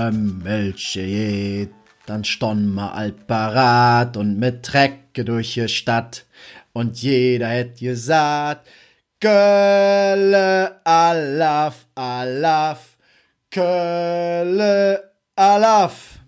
Trömmelche geht, dann stonn ma alt parat und mit Trecke durch die Stadt. Und jeder hätt gesagt, Kölle alaf, alaf, Kölle alaf.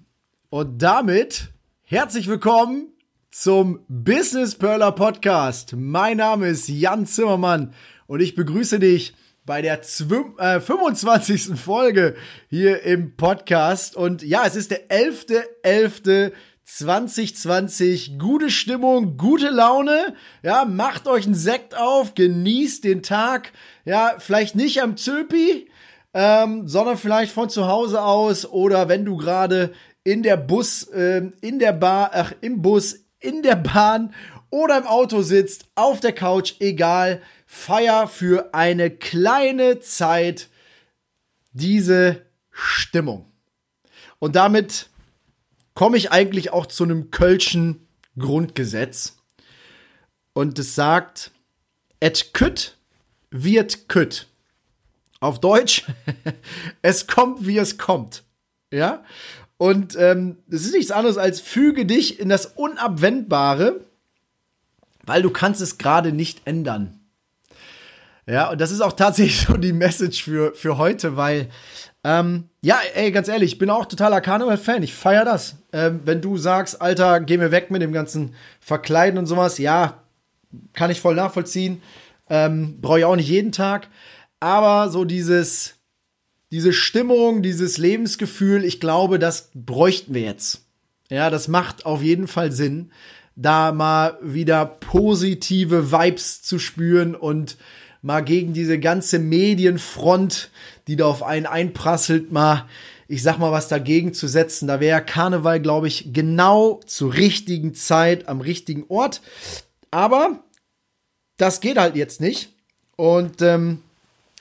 Und damit herzlich willkommen zum Business Perler Podcast. Mein Name ist Jan Zimmermann und ich begrüße dich bei der äh, 25. Folge hier im Podcast. Und ja, es ist der 11.11.2020. Gute Stimmung, gute Laune. Ja, macht euch einen Sekt auf, genießt den Tag. Ja, vielleicht nicht am Zöpi, ähm, sondern vielleicht von zu Hause aus oder wenn du gerade in der Bus, ähm, in der Bar, ach, im Bus, in der Bahn oder im Auto sitzt, auf der Couch, egal. Feier für eine kleine Zeit diese Stimmung. Und damit komme ich eigentlich auch zu einem Kölschen Grundgesetz. Und es sagt, et kütt wird kütt. Auf Deutsch, es kommt, wie es kommt. Ja? Und ähm, es ist nichts anderes als füge dich in das Unabwendbare, weil du kannst es gerade nicht ändern. Ja, und das ist auch tatsächlich so die Message für, für heute, weil, ähm, ja, ey, ganz ehrlich, ich bin auch totaler Karneval-Fan. Ich feier das. Ähm, wenn du sagst, Alter, geh mir weg mit dem ganzen Verkleiden und sowas, ja, kann ich voll nachvollziehen. Ähm, Brauche ich auch nicht jeden Tag. Aber so dieses, diese Stimmung, dieses Lebensgefühl, ich glaube, das bräuchten wir jetzt. Ja, das macht auf jeden Fall Sinn, da mal wieder positive Vibes zu spüren und mal gegen diese ganze Medienfront, die da auf einen einprasselt, mal, ich sag mal, was dagegen zu setzen. Da wäre Karneval, glaube ich, genau zur richtigen Zeit am richtigen Ort. Aber das geht halt jetzt nicht. Und ähm,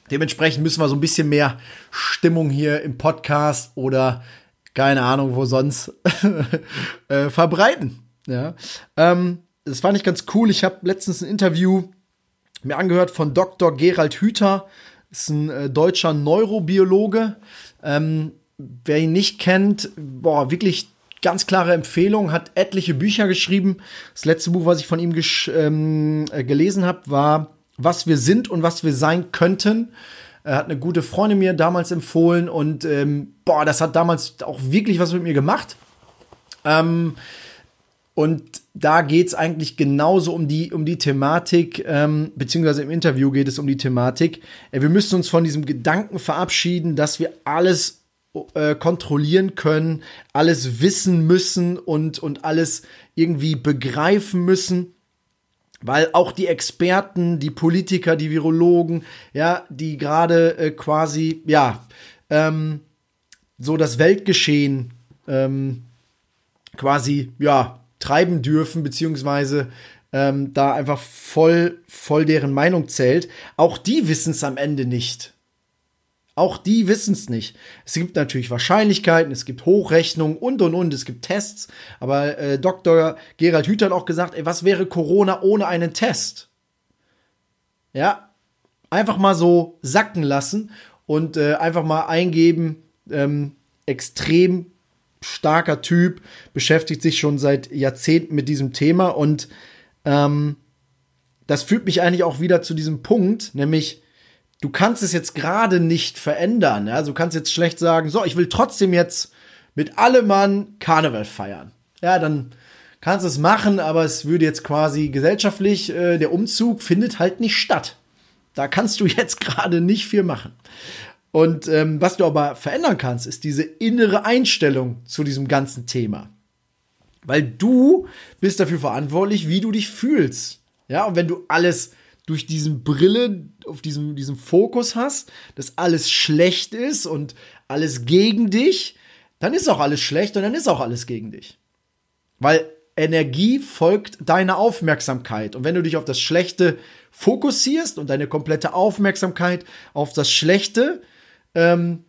dementsprechend müssen wir so ein bisschen mehr Stimmung hier im Podcast oder keine Ahnung, wo sonst äh, verbreiten. Ja. Ähm, das fand ich ganz cool. Ich habe letztens ein Interview mir angehört von Dr. Gerald Hüther, ist ein äh, deutscher Neurobiologe. Ähm, wer ihn nicht kennt, boah, wirklich ganz klare Empfehlung, hat etliche Bücher geschrieben. Das letzte Buch, was ich von ihm ähm, äh, gelesen habe, war Was wir sind und was wir sein könnten. Er hat eine gute Freundin mir damals empfohlen und ähm, boah, das hat damals auch wirklich was mit mir gemacht. Ähm, und da geht es eigentlich genauso um die, um die Thematik, ähm, beziehungsweise im Interview geht es um die Thematik. Äh, wir müssen uns von diesem Gedanken verabschieden, dass wir alles äh, kontrollieren können, alles wissen müssen und, und alles irgendwie begreifen müssen. Weil auch die Experten, die Politiker, die Virologen, ja, die gerade äh, quasi, ja, ähm, so das Weltgeschehen ähm, quasi, ja, treiben dürfen, beziehungsweise ähm, da einfach voll, voll deren Meinung zählt. Auch die wissen es am Ende nicht. Auch die wissen es nicht. Es gibt natürlich Wahrscheinlichkeiten, es gibt Hochrechnungen und und und, es gibt Tests. Aber äh, Dr. Gerald Hüther hat auch gesagt, ey, was wäre Corona ohne einen Test? Ja, einfach mal so sacken lassen und äh, einfach mal eingeben, ähm, extrem starker Typ, beschäftigt sich schon seit Jahrzehnten mit diesem Thema und ähm, das führt mich eigentlich auch wieder zu diesem Punkt, nämlich du kannst es jetzt gerade nicht verändern. Ja? Also du kannst jetzt schlecht sagen, so, ich will trotzdem jetzt mit allem Mann Karneval feiern. Ja, dann kannst du es machen, aber es würde jetzt quasi gesellschaftlich, äh, der Umzug findet halt nicht statt. Da kannst du jetzt gerade nicht viel machen. Und ähm, was du aber verändern kannst, ist diese innere Einstellung zu diesem ganzen Thema. Weil du bist dafür verantwortlich, wie du dich fühlst. Ja, und wenn du alles, durch diesen Brille, auf diesem, diesem Fokus hast, dass alles schlecht ist und alles gegen dich, dann ist auch alles schlecht und dann ist auch alles gegen dich. Weil Energie folgt deiner Aufmerksamkeit. Und wenn du dich auf das Schlechte fokussierst und deine komplette Aufmerksamkeit auf das Schlechte ähm,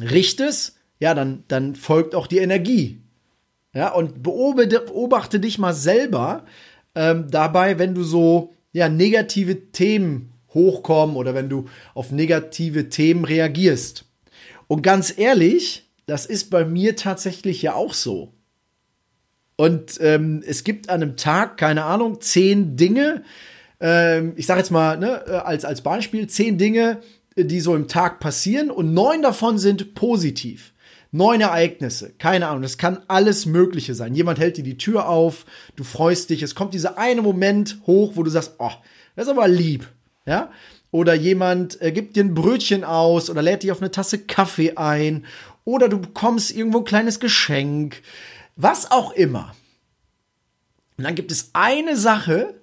richtest, ja, dann, dann folgt auch die Energie. Ja, und beobachte, beobachte dich mal selber ähm, dabei, wenn du so ja, negative Themen hochkommen oder wenn du auf negative Themen reagierst. Und ganz ehrlich, das ist bei mir tatsächlich ja auch so. Und ähm, es gibt an einem Tag, keine Ahnung, zehn Dinge, ähm, ich sage jetzt mal ne, äh, als, als Beispiel, zehn Dinge, die so im Tag passieren und neun davon sind positiv. Neun Ereignisse, keine Ahnung, das kann alles Mögliche sein. Jemand hält dir die Tür auf, du freust dich, es kommt dieser eine Moment hoch, wo du sagst, oh, das ist aber lieb, ja? Oder jemand äh, gibt dir ein Brötchen aus oder lädt dich auf eine Tasse Kaffee ein oder du bekommst irgendwo ein kleines Geschenk, was auch immer. Und dann gibt es eine Sache,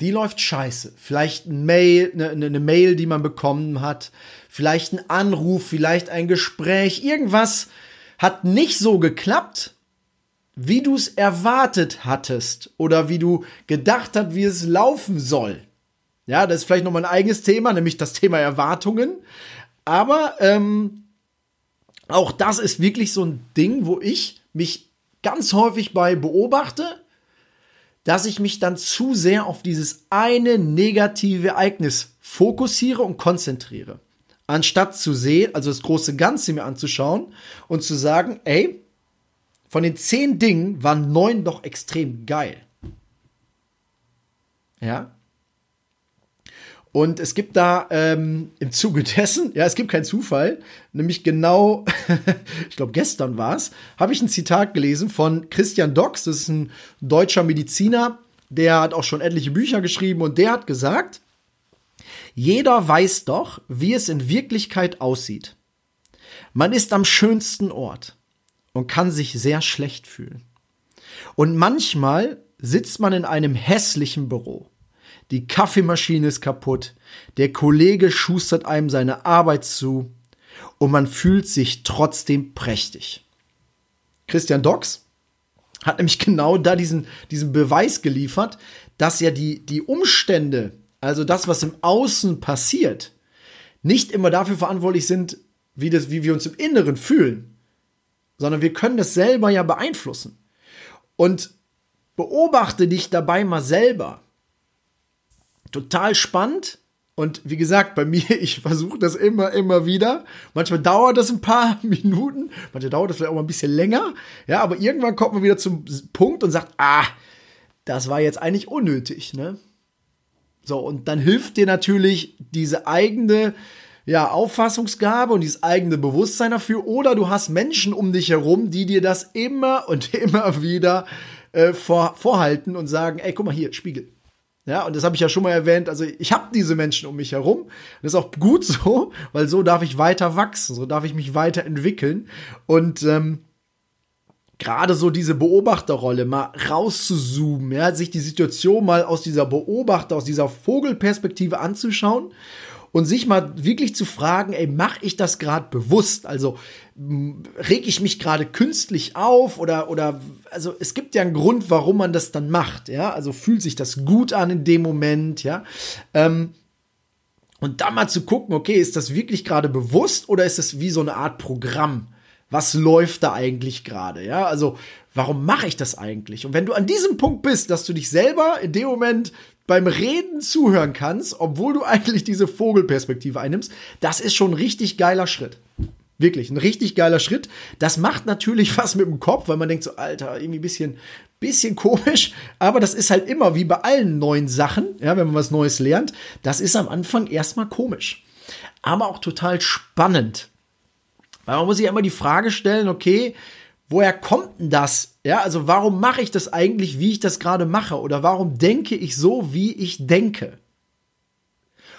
die läuft scheiße. Vielleicht ein Mail, eine, eine Mail, die man bekommen hat, vielleicht ein Anruf, vielleicht ein Gespräch, irgendwas hat nicht so geklappt, wie du es erwartet hattest oder wie du gedacht hast, wie es laufen soll. Ja, das ist vielleicht nochmal ein eigenes Thema, nämlich das Thema Erwartungen. Aber ähm, auch das ist wirklich so ein Ding, wo ich mich ganz häufig bei beobachte dass ich mich dann zu sehr auf dieses eine negative Ereignis fokussiere und konzentriere. Anstatt zu sehen, also das große Ganze mir anzuschauen und zu sagen, ey, von den zehn Dingen waren neun doch extrem geil. Ja, und es gibt da ähm, im Zuge dessen, ja, es gibt keinen Zufall, nämlich genau, ich glaube gestern war es, habe ich ein Zitat gelesen von Christian Dox, das ist ein deutscher Mediziner, der hat auch schon etliche Bücher geschrieben und der hat gesagt, jeder weiß doch, wie es in Wirklichkeit aussieht. Man ist am schönsten Ort und kann sich sehr schlecht fühlen. Und manchmal sitzt man in einem hässlichen Büro die Kaffeemaschine ist kaputt, der Kollege schustert einem seine Arbeit zu und man fühlt sich trotzdem prächtig. Christian Dox hat nämlich genau da diesen, diesen Beweis geliefert, dass ja die, die Umstände, also das, was im Außen passiert, nicht immer dafür verantwortlich sind, wie, das, wie wir uns im Inneren fühlen, sondern wir können das selber ja beeinflussen. Und beobachte dich dabei mal selber total spannend. Und wie gesagt, bei mir, ich versuche das immer, immer wieder. Manchmal dauert das ein paar Minuten, manchmal dauert das vielleicht auch mal ein bisschen länger. Ja, aber irgendwann kommt man wieder zum Punkt und sagt, ah, das war jetzt eigentlich unnötig, ne? So, und dann hilft dir natürlich diese eigene, ja, Auffassungsgabe und dieses eigene Bewusstsein dafür. Oder du hast Menschen um dich herum, die dir das immer und immer wieder äh, vor, vorhalten und sagen, ey, guck mal hier, Spiegel. Ja, und das habe ich ja schon mal erwähnt. Also ich habe diese Menschen um mich herum. Das ist auch gut so, weil so darf ich weiter wachsen, so darf ich mich weiterentwickeln. Und ähm, gerade so diese Beobachterrolle mal rauszuzoomen, ja, sich die Situation mal aus dieser Beobachter, aus dieser Vogelperspektive anzuschauen und sich mal wirklich zu fragen, ey, mache ich das gerade bewusst? Also reg ich mich gerade künstlich auf oder oder also es gibt ja einen Grund, warum man das dann macht, ja? Also fühlt sich das gut an in dem Moment, ja? Ähm, und dann mal zu gucken, okay, ist das wirklich gerade bewusst oder ist es wie so eine Art Programm? Was läuft da eigentlich gerade? Ja, also warum mache ich das eigentlich? Und wenn du an diesem Punkt bist, dass du dich selber in dem Moment beim Reden zuhören kannst, obwohl du eigentlich diese Vogelperspektive einnimmst, das ist schon ein richtig geiler Schritt. Wirklich, ein richtig geiler Schritt. Das macht natürlich was mit dem Kopf, weil man denkt so, Alter, irgendwie ein bisschen, bisschen komisch. Aber das ist halt immer wie bei allen neuen Sachen, ja, wenn man was Neues lernt. Das ist am Anfang erstmal komisch. Aber auch total spannend. Weil man muss sich immer die Frage stellen, okay, woher kommt denn das? Ja, also warum mache ich das eigentlich, wie ich das gerade mache? Oder warum denke ich so, wie ich denke?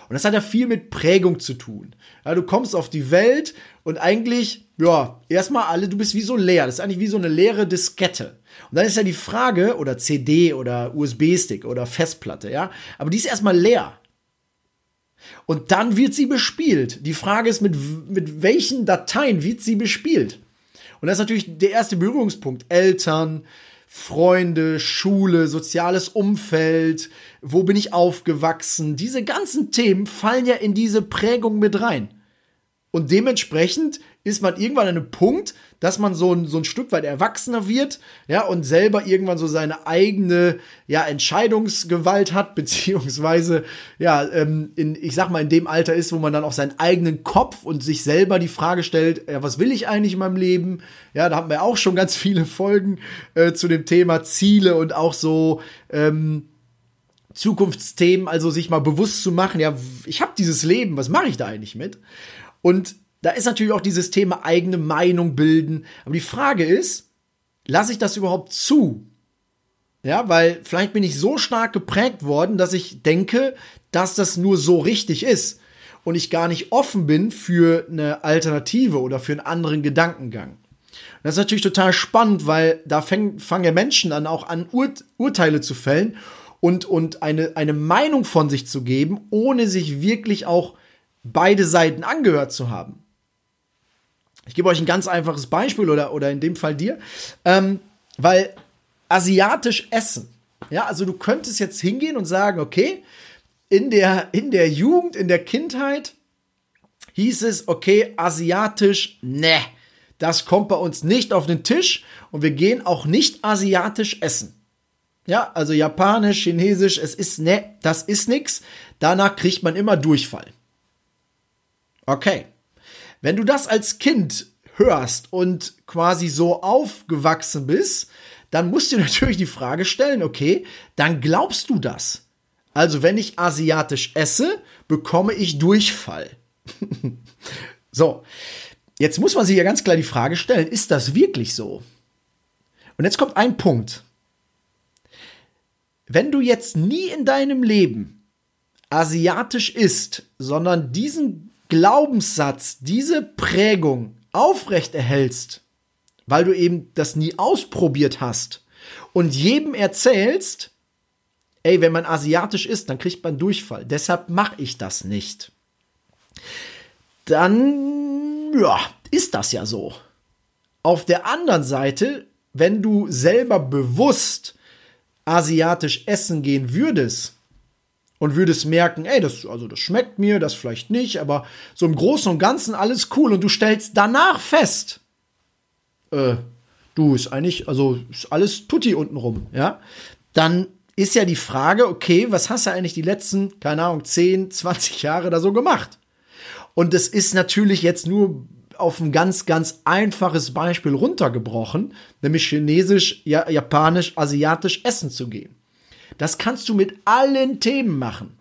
Und das hat ja viel mit Prägung zu tun. Ja, du kommst auf die Welt und eigentlich, ja, erstmal alle, du bist wie so leer. Das ist eigentlich wie so eine leere Diskette. Und dann ist ja die Frage, oder CD oder USB-Stick oder Festplatte, ja, aber die ist erstmal leer. Und dann wird sie bespielt. Die Frage ist, mit, mit welchen Dateien wird sie bespielt? Und das ist natürlich der erste Berührungspunkt. Eltern, Freunde, Schule, soziales Umfeld, wo bin ich aufgewachsen? Diese ganzen Themen fallen ja in diese Prägung mit rein. Und dementsprechend ist man irgendwann an einem Punkt, dass man so ein, so ein Stück weit erwachsener wird, ja, und selber irgendwann so seine eigene, ja, Entscheidungsgewalt hat, beziehungsweise, ja, ähm, in, ich sag mal, in dem Alter ist, wo man dann auch seinen eigenen Kopf und sich selber die Frage stellt, ja, was will ich eigentlich in meinem Leben? Ja, da haben wir auch schon ganz viele Folgen äh, zu dem Thema Ziele und auch so, ähm, Zukunftsthemen, also sich mal bewusst zu machen, ja, ich habe dieses Leben, was mache ich da eigentlich mit? Und da ist natürlich auch dieses Thema eigene Meinung bilden. Aber die Frage ist, lasse ich das überhaupt zu? Ja, weil vielleicht bin ich so stark geprägt worden, dass ich denke, dass das nur so richtig ist und ich gar nicht offen bin für eine Alternative oder für einen anderen Gedankengang. Das ist natürlich total spannend, weil da fangen, fangen ja Menschen an, auch an Ur Urteile zu fällen und, und eine, eine Meinung von sich zu geben, ohne sich wirklich auch beide Seiten angehört zu haben. Ich gebe euch ein ganz einfaches Beispiel oder, oder in dem Fall dir, ähm, weil asiatisch essen. Ja, also du könntest jetzt hingehen und sagen, okay, in der, in der Jugend, in der Kindheit hieß es, okay, asiatisch, ne, das kommt bei uns nicht auf den Tisch und wir gehen auch nicht asiatisch essen. Ja, also japanisch, chinesisch, es ist ne, das ist nix. Danach kriegt man immer Durchfall. Okay. Wenn du das als Kind hörst und quasi so aufgewachsen bist, dann musst du natürlich die Frage stellen, okay, dann glaubst du das. Also wenn ich asiatisch esse, bekomme ich Durchfall. so, jetzt muss man sich ja ganz klar die Frage stellen, ist das wirklich so? Und jetzt kommt ein Punkt. Wenn du jetzt nie in deinem Leben asiatisch isst, sondern diesen Glaubenssatz, diese Prägung aufrecht erhältst, weil du eben das nie ausprobiert hast und jedem erzählst, ey, wenn man asiatisch ist, dann kriegt man Durchfall. Deshalb mache ich das nicht. Dann, ja, ist das ja so. Auf der anderen Seite, wenn du selber bewusst asiatisch essen gehen würdest, und würdest merken, ey, das, also das schmeckt mir, das vielleicht nicht, aber so im Großen und Ganzen alles cool und du stellst danach fest, äh, du ist eigentlich, also ist alles tutti untenrum, ja, dann ist ja die Frage, okay, was hast du eigentlich die letzten, keine Ahnung, 10, 20 Jahre da so gemacht? Und das ist natürlich jetzt nur auf ein ganz, ganz einfaches Beispiel runtergebrochen, nämlich chinesisch, japanisch, asiatisch essen zu gehen. Das kannst du mit allen Themen machen.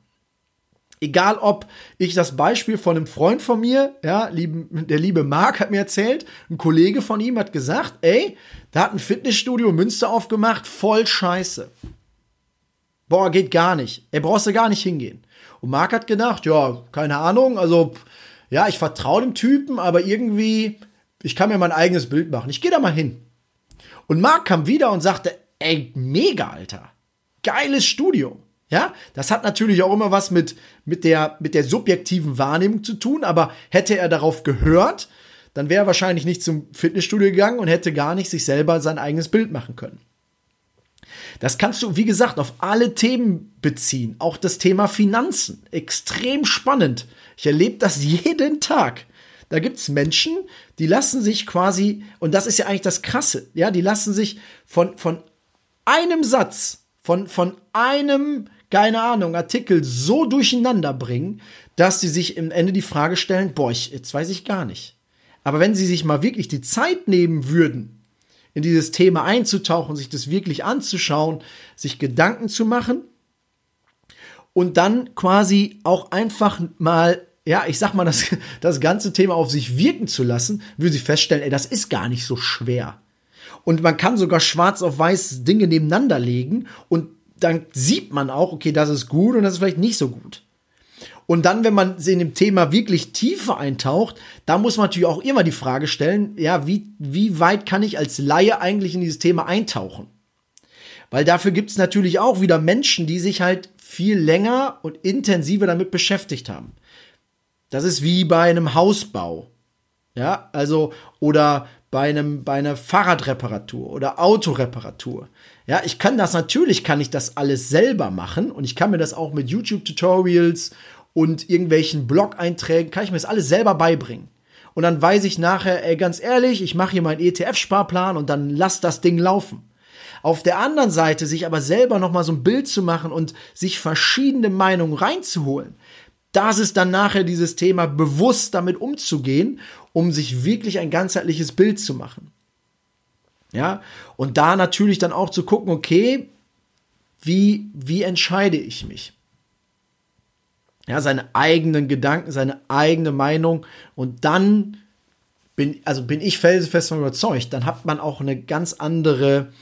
Egal ob ich das Beispiel von einem Freund von mir, ja, der liebe Marc hat mir erzählt, ein Kollege von ihm hat gesagt, ey, da hat ein Fitnessstudio Münster aufgemacht, voll scheiße. Boah, geht gar nicht. Er brauchst du gar nicht hingehen. Und Marc hat gedacht, ja, keine Ahnung, also, ja, ich vertraue dem Typen, aber irgendwie, ich kann mir mein eigenes Bild machen. Ich gehe da mal hin. Und Marc kam wieder und sagte, ey, mega, Alter geiles Studio. Ja, das hat natürlich auch immer was mit, mit, der, mit der subjektiven Wahrnehmung zu tun, aber hätte er darauf gehört, dann wäre er wahrscheinlich nicht zum Fitnessstudio gegangen und hätte gar nicht sich selber sein eigenes Bild machen können. Das kannst du, wie gesagt, auf alle Themen beziehen. Auch das Thema Finanzen. Extrem spannend. Ich erlebe das jeden Tag. Da gibt es Menschen, die lassen sich quasi, und das ist ja eigentlich das Krasse, ja, die lassen sich von, von einem Satz von, von einem, keine Ahnung, Artikel so durcheinander bringen, dass sie sich im Ende die Frage stellen, boah, ich, jetzt weiß ich gar nicht. Aber wenn sie sich mal wirklich die Zeit nehmen würden, in dieses Thema einzutauchen, sich das wirklich anzuschauen, sich Gedanken zu machen und dann quasi auch einfach mal, ja, ich sag mal, das, das ganze Thema auf sich wirken zu lassen, würde sie feststellen, ey, das ist gar nicht so schwer. Und man kann sogar schwarz auf weiß Dinge nebeneinander legen und dann sieht man auch, okay, das ist gut und das ist vielleicht nicht so gut. Und dann, wenn man in dem Thema wirklich tiefer eintaucht, da muss man natürlich auch immer die Frage stellen, ja, wie, wie weit kann ich als Laie eigentlich in dieses Thema eintauchen? Weil dafür gibt es natürlich auch wieder Menschen, die sich halt viel länger und intensiver damit beschäftigt haben. Das ist wie bei einem Hausbau. Ja, also, oder bei einem, bei einer Fahrradreparatur oder Autoreparatur. Ja, ich kann das natürlich, kann ich das alles selber machen und ich kann mir das auch mit YouTube-Tutorials und irgendwelchen Blog-Einträgen, kann ich mir das alles selber beibringen. Und dann weiß ich nachher, ey, ganz ehrlich, ich mache hier meinen ETF-Sparplan und dann lass das Ding laufen. Auf der anderen Seite sich aber selber noch mal so ein Bild zu machen und sich verschiedene Meinungen reinzuholen. Das ist dann nachher dieses Thema, bewusst damit umzugehen, um sich wirklich ein ganzheitliches Bild zu machen. Ja, und da natürlich dann auch zu gucken, okay, wie, wie entscheide ich mich? Ja, seine eigenen Gedanken, seine eigene Meinung und dann bin, also bin ich felsenfest von überzeugt, dann hat man auch eine ganz andere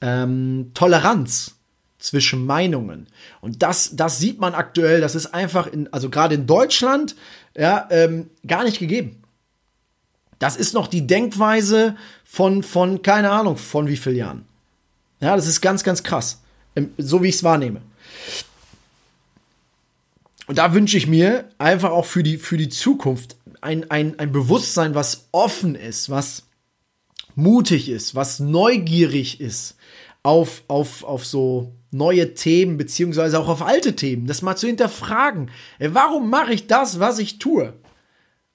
ähm, Toleranz zwischen Meinungen. Und das, das sieht man aktuell, das ist einfach in, also gerade in Deutschland, ja, ähm, gar nicht gegeben. Das ist noch die Denkweise von, von, keine Ahnung, von wie vielen Jahren. Ja, das ist ganz, ganz krass. Ähm, so wie ich es wahrnehme. Und da wünsche ich mir einfach auch für die, für die Zukunft ein, ein, ein Bewusstsein, was offen ist, was mutig ist, was neugierig ist auf, auf, auf so neue Themen, beziehungsweise auch auf alte Themen, das mal zu hinterfragen. Warum mache ich das, was ich tue?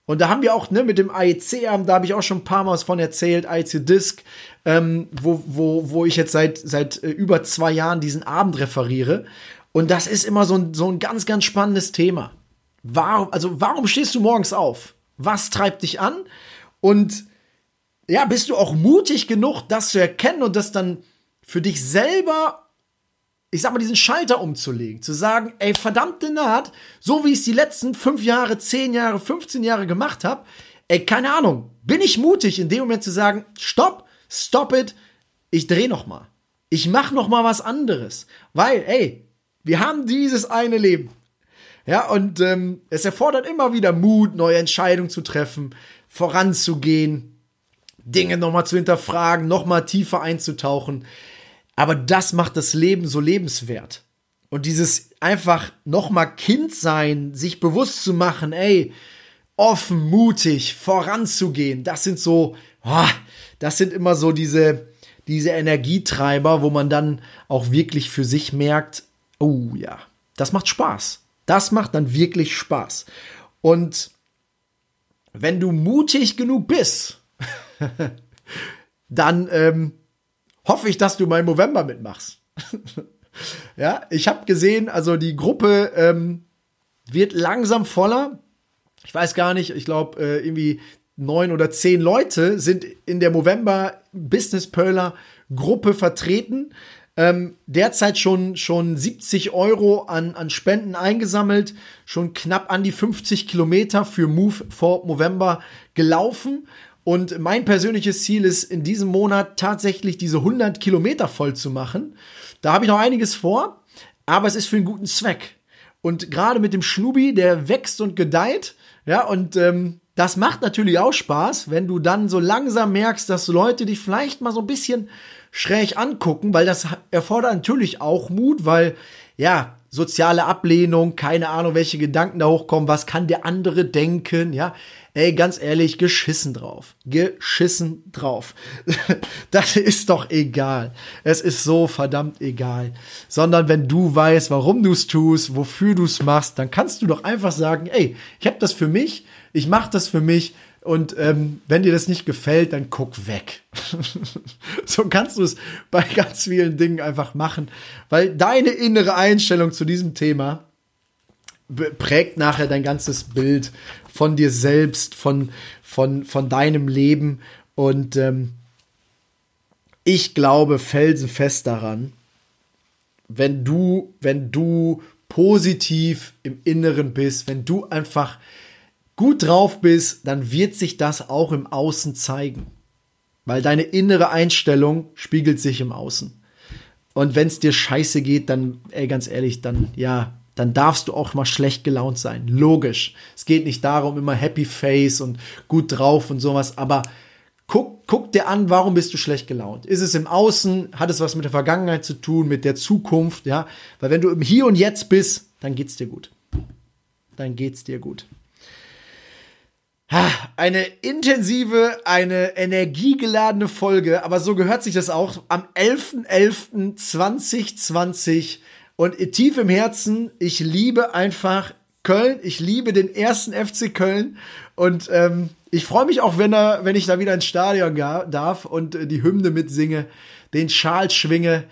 Und da haben wir auch ne, mit dem AEC-Abend, da habe ich auch schon ein paar Mal von erzählt, AEC Disc, ähm, wo, wo, wo ich jetzt seit, seit äh, über zwei Jahren diesen Abend referiere. Und das ist immer so ein, so ein ganz, ganz spannendes Thema. Warum, also warum stehst du morgens auf? Was treibt dich an? Und ja, bist du auch mutig genug, das zu erkennen und das dann für dich selber ich sag mal, diesen Schalter umzulegen, zu sagen, ey, verdammte Naht, so wie ich es die letzten fünf Jahre, zehn Jahre, 15 Jahre gemacht habe, ey, keine Ahnung, bin ich mutig, in dem Moment zu sagen, stopp, stop it, ich dreh noch mal. Ich mach noch mal was anderes. Weil, ey, wir haben dieses eine Leben. Ja, und ähm, es erfordert immer wieder Mut, neue Entscheidungen zu treffen, voranzugehen, Dinge nochmal zu hinterfragen, nochmal tiefer einzutauchen. Aber das macht das Leben so lebenswert. Und dieses einfach nochmal Kind sein, sich bewusst zu machen, ey, offen, mutig, voranzugehen, das sind so, oh, das sind immer so diese, diese Energietreiber, wo man dann auch wirklich für sich merkt, oh ja, das macht Spaß. Das macht dann wirklich Spaß. Und wenn du mutig genug bist, dann ähm, hoffe ich, dass du mal im November mitmachst. ja, ich habe gesehen, also die Gruppe ähm, wird langsam voller. Ich weiß gar nicht, ich glaube, äh, irgendwie neun oder zehn Leute sind in der November Business Perler Gruppe vertreten. Ähm, derzeit schon, schon 70 Euro an, an Spenden eingesammelt, schon knapp an die 50 Kilometer für Move for November gelaufen. Und mein persönliches Ziel ist, in diesem Monat tatsächlich diese 100 Kilometer voll zu machen. Da habe ich noch einiges vor, aber es ist für einen guten Zweck. Und gerade mit dem Schnubi, der wächst und gedeiht, ja, und ähm, das macht natürlich auch Spaß, wenn du dann so langsam merkst, dass Leute dich vielleicht mal so ein bisschen schräg angucken, weil das erfordert natürlich auch Mut, weil ja, soziale Ablehnung, keine Ahnung, welche Gedanken da hochkommen, was kann der andere denken, ja. Ey, ganz ehrlich, geschissen drauf. Geschissen drauf. das ist doch egal. Es ist so verdammt egal. Sondern wenn du weißt, warum du es tust, wofür du es machst, dann kannst du doch einfach sagen, ey, ich habe das für mich, ich mache das für mich und ähm, wenn dir das nicht gefällt, dann guck weg. so kannst du es bei ganz vielen Dingen einfach machen, weil deine innere Einstellung zu diesem Thema prägt nachher dein ganzes Bild von dir selbst, von, von, von deinem Leben. Und ähm, ich glaube felsenfest daran, wenn du, wenn du positiv im Inneren bist, wenn du einfach gut drauf bist, dann wird sich das auch im Außen zeigen. Weil deine innere Einstellung spiegelt sich im Außen. Und wenn es dir scheiße geht, dann, ey, ganz ehrlich, dann, ja, dann darfst du auch mal schlecht gelaunt sein. Logisch. Es geht nicht darum, immer Happy Face und gut drauf und sowas, aber guck, guck dir an, warum bist du schlecht gelaunt? Ist es im Außen? Hat es was mit der Vergangenheit zu tun, mit der Zukunft? Ja, weil wenn du im Hier und Jetzt bist, dann geht's dir gut. Dann geht's dir gut. Eine intensive, eine energiegeladene Folge, aber so gehört sich das auch am 11.11.2020 und tief im Herzen, ich liebe einfach Köln, ich liebe den ersten FC Köln und ähm, ich freue mich auch, wenn, er, wenn ich da wieder ins Stadion darf und äh, die Hymne mitsinge, den Schal schwinge.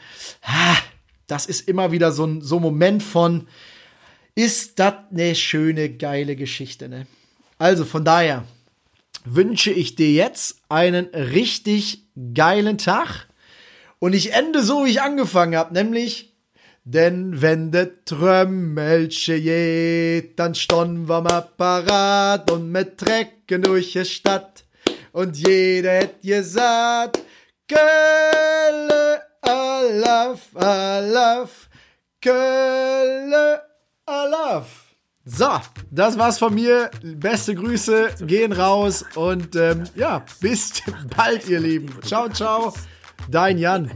Ha, das ist immer wieder so ein so Moment von, ist das eine schöne, geile Geschichte, ne? Also von daher wünsche ich dir jetzt einen richtig geilen Tag. Und ich ende so, wie ich angefangen habe, nämlich, denn wenn de Trömmelche geht, dann stehen wir mal parat und mit Trecken durch die Stadt. Und jeder hätt gesagt, Kölle, Alaf, Alaf, Kölle, Alaf. So, das war's von mir. Beste Grüße gehen raus und ähm, ja, bis bald, ihr Lieben. Ciao, ciao. Dein Jan.